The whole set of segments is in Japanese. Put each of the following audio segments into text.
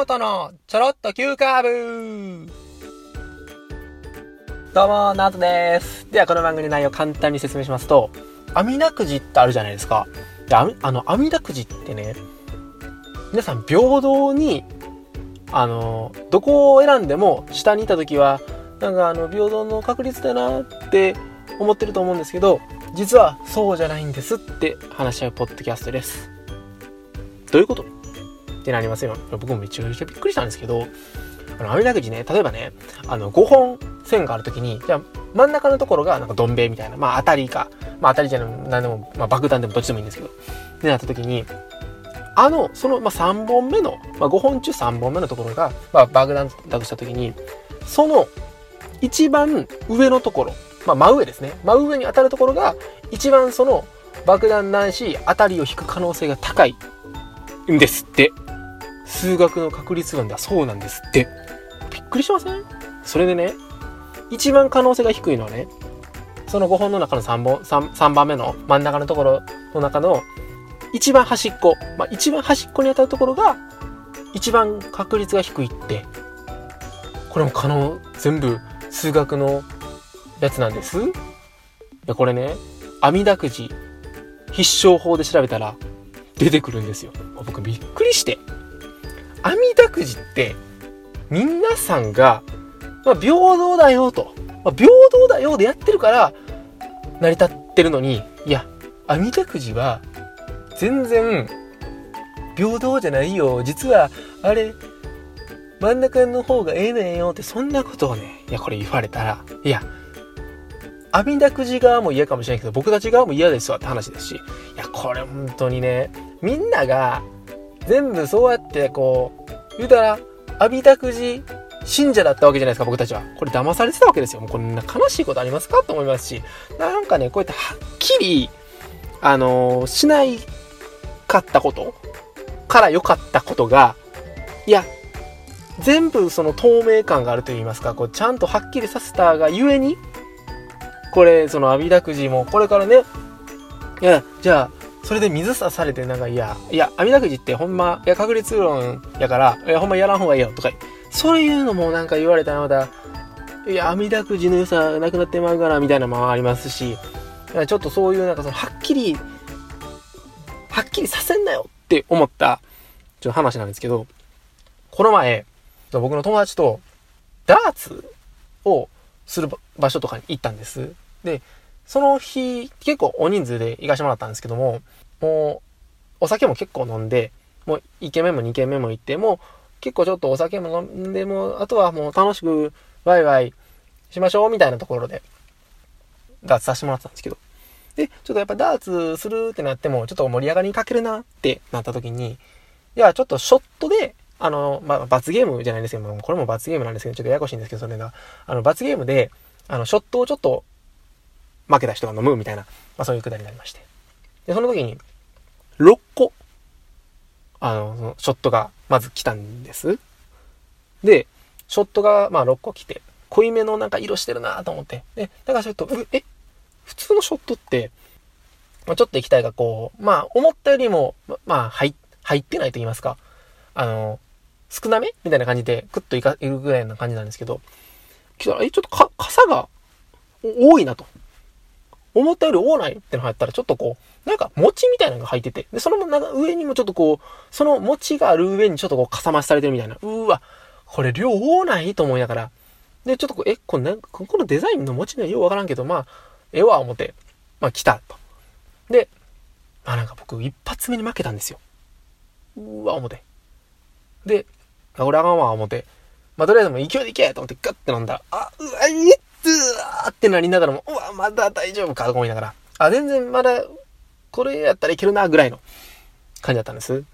ノートのちょろっと急カーブどうも、なおとです。では、この番組の内容を簡単に説明しますと、あみだくじってあるじゃないですか。で、ああの、あみだくじってね、皆さん平等に、あの、どこを選んでも下にいた時は、なんかあの、平等の確率だなって思ってると思うんですけど、実はそうじゃないんですって話し合うポッドキャストです。どういうこと？ってなりますよ。僕もめちゃめちゃびっくりしたんですけど、あの、網だくじね、例えばね、あの、5本線があるときに、じゃあ、真ん中のところが、なんか、どん兵衛みたいな、まあ、当たりか、まあ、当たりじゃない、なんでも、まあ、爆弾でもどっちでもいいんですけど、ってなったときに、あの、その、まあ、3本目の、まあ、5本中3本目のところが、まあ、爆弾だとしたときに、その、一番上のところ、まあ、真上ですね。真上に当たるところが、一番その、爆弾ないし、当たりを引く可能性が高いんですって。数学の確率論ではそうなんですって。びっくりしません？それでね、一番可能性が低いのはね、その5本の中の3本、3, 3番目の真ん中のところの中の一番端っこ、まあ一番端っこに当たるところが一番確率が低いって、これも可能、全部数学のやつなんです。いや、これね、網だくじ必勝法で調べたら出てくるんですよ。僕びっくりして。網だくじって皆さんが、まあ、平等だよと、まあ、平等だよでやってるから成り立ってるのにいや網だくじは全然平等じゃないよ。実はあれ真ん中の方がええねんよってそんなことをねいやこれ言われたらいや網だくじ側も嫌かもしれないけど僕たち側も嫌ですわって話ですしいやこれ本当にねみんなが全部そうやってこう言うたら網だくじ信者だったわけじゃないですか僕たちは。これ騙されてたわけですよ。もうこんな悲しいことありますかと思いますし。なんかねこうやってはっきりあのーしないかったことから良かったことがいや全部その透明感があると言いますかこうちゃんとはっきりさせたがゆえにこれその網だくじもこれからねいやじゃあそれで水さされてなんかいやいや網だくじってほんまいや確率論やからいやほんまやらん方がいいよとかそういうのもなんか言われたらまだいや網だくじの良さなくなってまうからみたいなのもありますしちょっとそういうなんかそのはっきりはっきりさせんなよって思ったちょっと話なんですけどこの前僕の友達とダーツをする場所とかに行ったんです。でその日、結構大人数で行かしてもらったんですけども、もう、お酒も結構飲んで、もう1軒目も2軒目も行って、もう結構ちょっとお酒も飲んで、もう、あとはもう楽しくワイワイしましょうみたいなところで、ダーツさせてもらったんですけど。で、ちょっとやっぱダーツするってなっても、ちょっと盛り上がりに欠けるなってなった時に、いや、ちょっとショットで、あの、まあ、罰ゲームじゃないですけども、これも罰ゲームなんですけど、ちょっとややこしいんですけど、それが、あの、罰ゲームで、あの、ショットをちょっと負けた人が飲むみたいな、まあそういうくだりになりまして。で、その時に、6個、あの、そのショットがまず来たんです。で、ショットがまあ6個来て、濃いめのなんか色してるなと思って。で、だからちょっと、え、普通のショットって、まあ、ちょっと液体がこう、まあ思ったよりも、ままあ入入ってないと言いますか、あの、少なめみたいな感じで、クッといかいるぐらいな感じなんですけど、来たら、え、ちょっとか、傘が多いなと。思ったより多ないっての入ったら、ちょっとこう、なんか餅みたいなのが入ってて、で、その上にもちょっとこう、その餅がある上にちょっとこう、かさ増しされてるみたいな。うーわ、これ量多ないと思いながら。で、ちょっとこう、え、これなんか、このデザインの餅のようわからんけど、まあ、ええわ、思って、まあ来たと。で、まあなんか僕、一発目に負けたんですよ。うーわ、思って。で、あ、これあかんわ、思って。まあとりあえずもう勢いでいけと思ってガッて飲んだら、あ、うわ、いっーってなりながらも、うわ、まだ大丈夫かと思いながら、あ、全然まだ、これやったらいけるな、ぐらいの感じだったんです。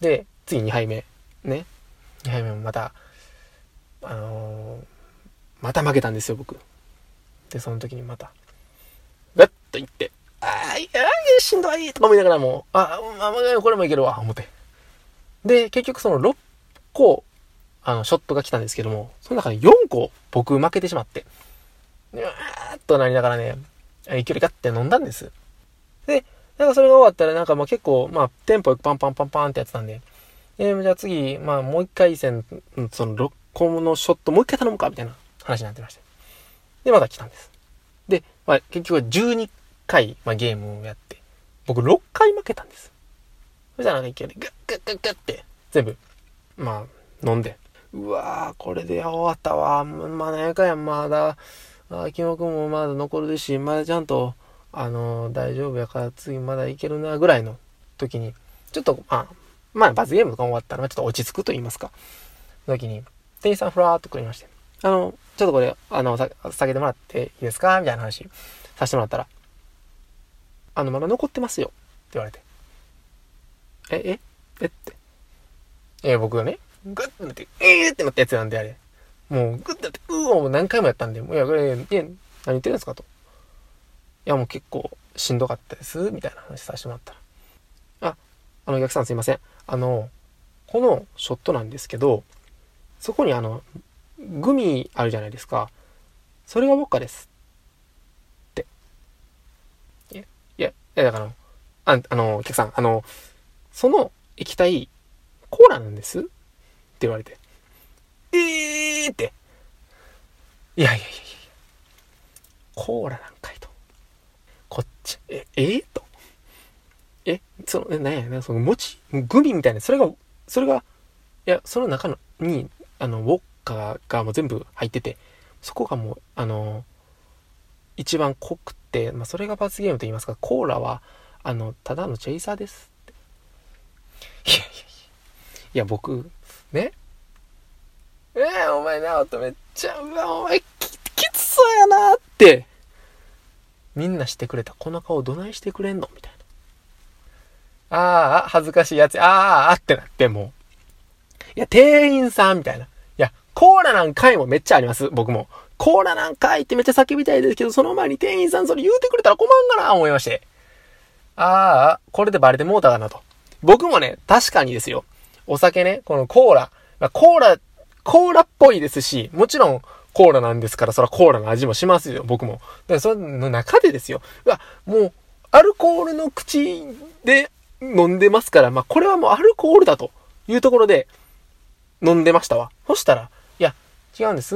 で、次2杯目。ね。2杯目もまた、あのーまた負けたんですよ、僕。で、その時にまた、ガッといって、あー、いやー、しんどいとか思いながらも、あ、あ、まあこれもいけるわ、思って。で、結局その6個、あの、ショットが来たんですけども、その中で4個僕負けてしまって、うわーっとなりながらね、勢いガッて飲んだんです。で、なんかそれが終わったらなんかまあ結構、まあテンポよくパンパンパンパンってやってたんで、えー、じゃあ次、まあもう一回戦、その6個のショットもう一回頼むかみたいな話になってまして。で、また来たんです。で、まあ結局12回、まあ、ゲームをやって、僕6回負けたんです。そしたらなんかいきなりガッガッガッガッって全部、まあ飲んで、うわー、これで終わったわ。まだやかやまだ、あ、キモくんもまだ残るし、まだちゃんと、あのー、大丈夫やから次まだいけるな、ぐらいの時に、ちょっと、まあ、まあ、罰ゲームが終わったら、ちょっと落ち着くと言いますか。時に、店員さんふらーっと来りまして、あの、ちょっとこれ、あの、さ、下げてもらっていいですか？みたいな話させてもらったら、あの、まだ残ってますよ。って言われて。え、え？え？って。え、僕がね、グッてなって、えーってなったやつなんで、あれ。もう、グッてなって、うおもう何回もやったんで、もう、いや、これ、いや、何言ってるんですかと。いや、もう結構しんどかったです、みたいな話させてもらったら。あ、あの、お客さんすいません。あの、このショットなんですけど、そこにあの、グミあるじゃないですか。それがウォッカです。って。いや、いや、いやだから、ああの、お客さん、あの、その液体、コーラなんですって言われて。えーって。いやいやいやいやコーラなんかいと。こっち、え、えー、と。え、その、え、なんやな、その餅、グミみたいな、それが、それが、いや、その中の、に、あの、ウォッカがもう全部入ってて、そこがもう、あの、一番濃くて、まあ、それが罰ゲームと言いますか、コーラは、あの、ただのチェイサーです。いやいやいや、いや、僕、ね。えー、お前なお、とめっちゃ、うわ、お前き、きつそうやなって、みんなしてくれた。この顔どないしてくれんの？みたいな。ああ、恥ずかしいやつ、ああ、ってなって、もう。いや、店員さんみたいな。いや、コーラなんかいもめっちゃあります。僕も。コーラなんかいってめっちゃ叫びたいですけど、その前に店員さんそれ言うてくれたら困んがな、思いまして。ああ、これでバレてもうたかなと。僕もね、確かにですよ。お酒ね、このコーラ。まあ、コーラ、コーラっぽいですし、もちろんコーラなんですから、そらコーラの味もしますよ、僕も。で、その中でですよ。うわ、もう、アルコールの口で飲んでますから、まあ、これはもうアルコールだというところで、飲んでましたわ。そしたら、いや、違うんです？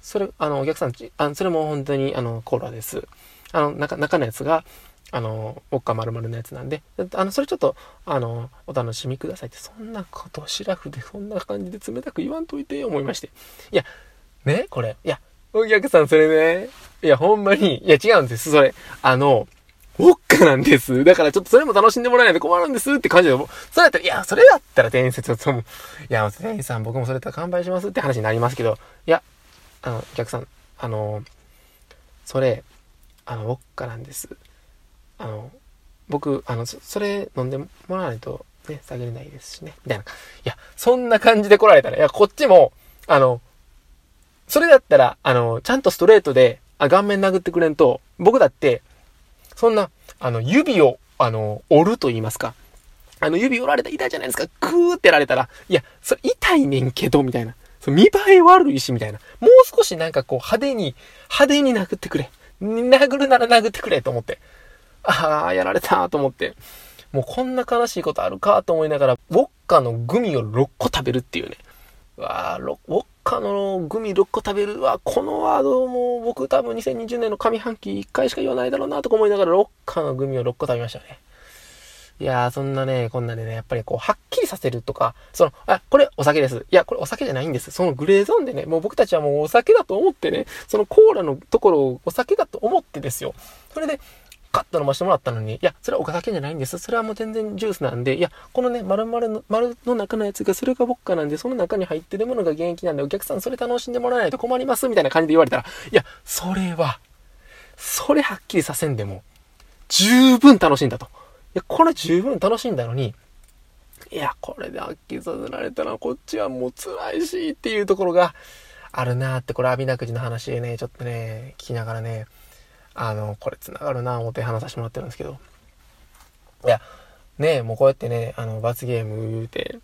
それ、あの、お客さんち、あそれも本当に、あの、コーラです。あの、中、中のやつが、あの、ウォッカ丸々のやつなんで、あの、それちょっと、あの、お楽しみくださいって、そんなことをシラフで、そんな感じで冷たく言わんといて、思いまして。いや、ね、これ、いや、お客さんそれね、いや、ほんまに、いや、違うんです、それ。あの、ウォッカなんです。だからちょっとそれも楽しんでもらえないと困るんですって感じで、それだったら、いや、それだったら店員説とも、いや、店員さん僕もそれだったら乾杯しますって話になりますけど、いや、あの、お客さん、あの、それ、あの、ウォッカなんです。あの、僕、あの、それ飲んでもらわないとね、下げれないですしね、みたいな。いや、そんな感じで来られたら、いや、こっちも、あの、それだったら、あの、ちゃんとストレートで、あ、顔面殴ってくれんと、僕だって、そんな、あの、指を、あの、折ると言いますか。あの、指折られたら痛いじゃないですか。グーってやられたら、いや、それ痛いねんけど、みたいな。そ見栄え悪いし、みたいな。もう少しなんかこう、派手に、派手に殴ってくれ。殴るなら殴ってくれ、と思って。ああ、やられた、と思って。もうこんな悲しいことあるか、と思いながら、ウォッカのグミを6個食べるっていうね。うわあ、ウォッカのグミ6個食べるわ。このワードも僕多分2020年の上半期1回しか言わないだろうなとか思いながら、ロッカのグミを6個食べましたね。いやー、そんなね、こんなでね、やっぱりこう、はっきりさせるとか、その、あ、これお酒です。いや、これお酒じゃないんです。そのグレーゾーンでね、もう僕たちはもうお酒だと思ってね、そのコーラのところをお酒だと思ってですよ。それで、カッと飲ましてもらったのに、いや、それはお酒じゃないんです。それはもう全然ジュースなんで、いや、このね、丸々の、丸の中のやつが、それがボッカなんで、その中に入ってるものが原液なんで、お客さんそれ楽しんでもらわないと困ります、みたいな感じで言われたら、いや、それは、それはっきりさせんでも、十分楽しんだと。いや、これ十分楽しんだのに、いや、これではっきりさせられたら、こっちはもう辛いし、っていうところがあるなって、これ、阿弥陀くじの話でね、ちょっとね、聞きながらね、あの、これ繋がるな思って話させてもらってるんですけど。いや、ねもうこうやってね、あの、罰ゲーム言うて、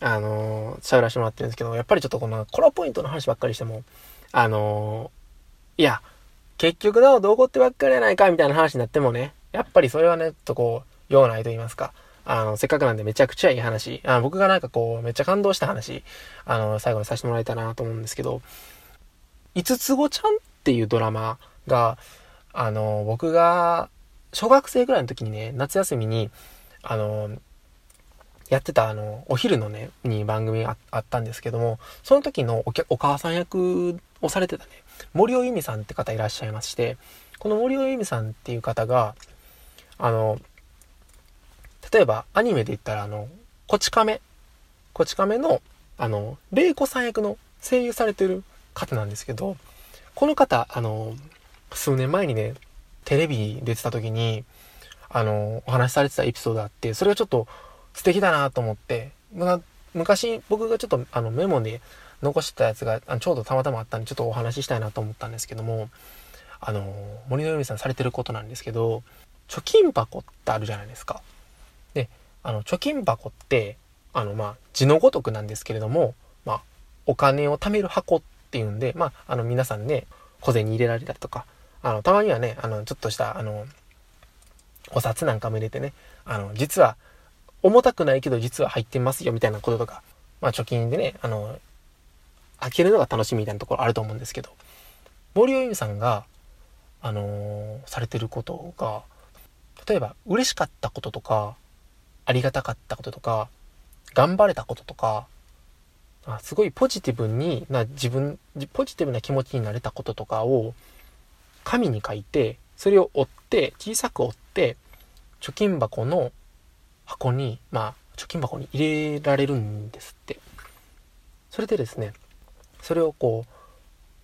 あの、喋らせてもらってるんですけど、やっぱりちょっとこのコラポイントの話ばっかりしても、あの、いや、結局なおどうこってばっかりやないかみたいな話になってもね、やっぱりそれはね、ちょっとこう、用ないと言いますか、あの、せっかくなんでめちゃくちゃいい話、あ僕がなんかこう、めっちゃ感動した話、あの、最後にさせてもらえたなと思うんですけど、五つ子ちゃんっていうドラマが、あの、僕が、小学生ぐらいの時にね、夏休みに、あの、やってたあの、お昼のね、に番組があったんですけども、その時のおお母さん役をされてたね、森尾由美さんって方いらっしゃいまして、この森尾由美さんっていう方が、あの、例えばアニメで言ったらあの、こち亀、こち亀の、あの、玲子さん役の声優されてる方なんですけど、この方、あの、数年前にね、テレビ出てた時に、あの、お話しされてたエピソードあって、それがちょっと素敵だなと思って、昔僕がちょっとあのメモで残してたやつがあのちょうどたまたまあったんでちょっとお話ししたいなと思ったんですけども、あの、森の由美さんされてることなんですけど、貯金箱ってあるじゃないですか。で、あの、貯金箱って、あの、まあ、字のごとくなんですけれども、まあ、お金を貯める箱っていうんで、まあ、あの、皆さんね、小銭入れられたりとか、あの、たまにはね、あの、ちょっとした、あの、お札なんかも入れてね、あの、実は、重たくないけど実は入ってますよみたいなこととか、まあ貯金でね、あの、開けるのが楽しみみたいなところあると思うんですけど、森尾由美さんが、あのー、されてることが、例えば嬉しかったこととか、ありがたかったこととか、頑張れたこととか、あすごいポジティブにな自分、ポジティブな気持ちになれたこととかを紙に書いて、それを折って、小さく折って、貯金箱の箱に、まあ、貯金箱に入れられるんですって。それでですね、それをこう、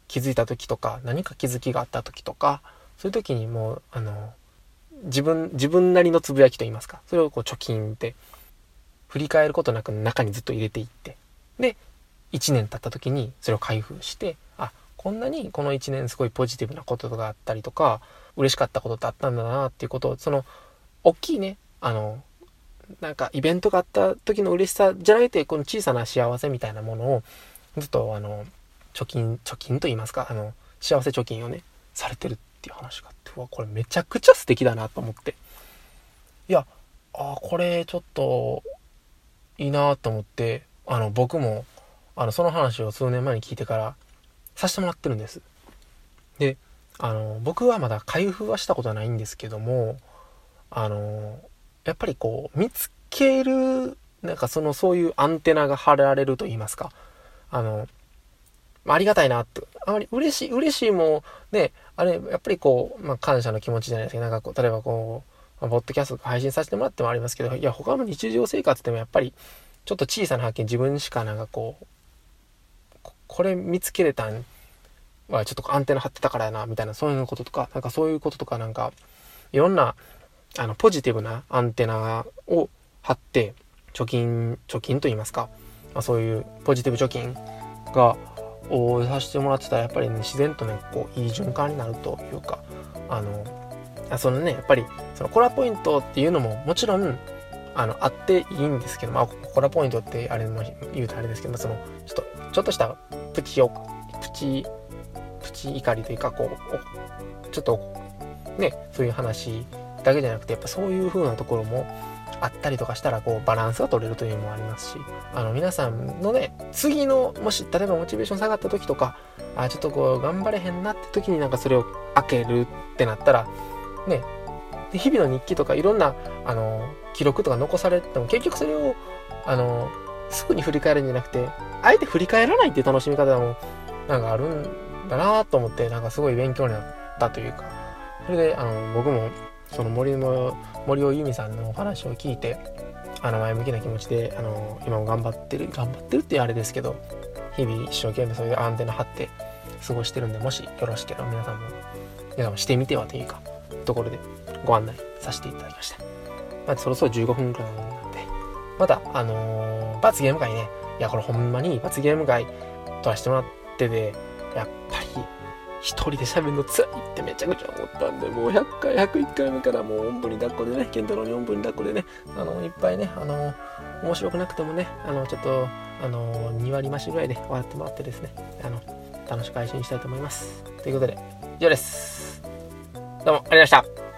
気づいた時とか、何か気づきがあった時とか、そういう時にもう、あの、自分、自分なりのつぶやきと言いますか、それをこう貯金で、振り返ることなく中にずっと入れていって、で、1年経った時にそれを開封して、あ、こんなにこの1年すごいポジティブなことがあったりとか、嬉しかったことってあったんだなっていうことを、その、大きいね、あの、なんかイベントがあった時の嬉しさじゃなくて、この小さな幸せみたいなものを、ずっとあの、貯金、貯金と言いますか、あの、幸せ貯金をね、されてるっていう話があって、うわ、これめちゃくちゃ素敵だなと思って。いや、あこれちょっと、いいなと思って、あの、僕も、あの、その話を数年前に聞いてから、させてもらってるんです。で、あの、僕はまだ開封はしたことはないんですけども、あの、やっぱりこう、見つける、なんかその、そういうアンテナが張られると言いますか。あの、ありがたいなって。あまり嬉しい、嬉しいも、ね、あれ、やっぱりこう、まあ、感謝の気持ちじゃないですけど、なんかこう、例えばこう、ポッドキャスト配信させてもらってもありますけど、いや、他の日常生活でもやっぱり、ちょっと小さな発見、自分しかなんかこう、これ見つけれたんはちょっとアンテナ張ってたからやな、みたいな、そういうこととか、なんかそういうこととかなんか、いろんな、あの、ポジティブなアンテナを張って、貯金、貯金と言いますか、まあ、そういうポジティブ貯金が、をさせてもらってたら、やっぱりね、自然とね、こう、いい循環になるというか、あの、あそのね、やっぱり、そのコラポイントっていうのも、もちろん、あの、あっていいんですけど、まあ、コラポイントってあれも言うとあれですけど、その、ちょっと、ちょっとしたプチを、プチ、プチ怒りというか、こう、ちょっと、ね、そういう話だけじゃなくて、やっぱそういう風なところもあったりとかしたら、こう、バランスが取れるというのもありますし、あの、皆さんのね、次の、もし、例えばモチベーション下がった時とか、あ、ちょっとこう、頑張れへんなって時になんかそれを開けるってなったら、ね、で日々の日記とかいろんな、あの、記録とか残されても、結局それを、あの、すぐに振り返るんじゃなくて、あえて振り返らないっていう楽しみ方も、なんかあるんだなと思って、なんかすごい勉強になったというか、それで、あの、僕も、その森の、森尾由美さんのお話を聞いて、あの、前向きな気持ちで、あの、今も頑張ってる、頑張ってるってあれですけど、日々一生懸命そういうアンテナ張って過ごしてるんで、もしよろしければ皆さんも、皆さんもしてみてはというか、ところでご案内させていただきました。まあ、そろそろ15分くらい、また、あのー、罰ゲーム会ね、いや、これほんまに罰ゲーム会撮らせてもらってで、やっぱり、一人で喋るの辛いってめちゃくちゃ思ったんで、もう100回、101回目からもうおんぶに抱っこでね、ケンタロウにおんぶに抱っこでね、あの、いっぱいね、あの、面白くなくてもね、あの、ちょっと、あの、2割増しぐらいで終わってもらってですね、あの、楽しく配信したいと思います。ということで、以上です。どうもありがとうございました。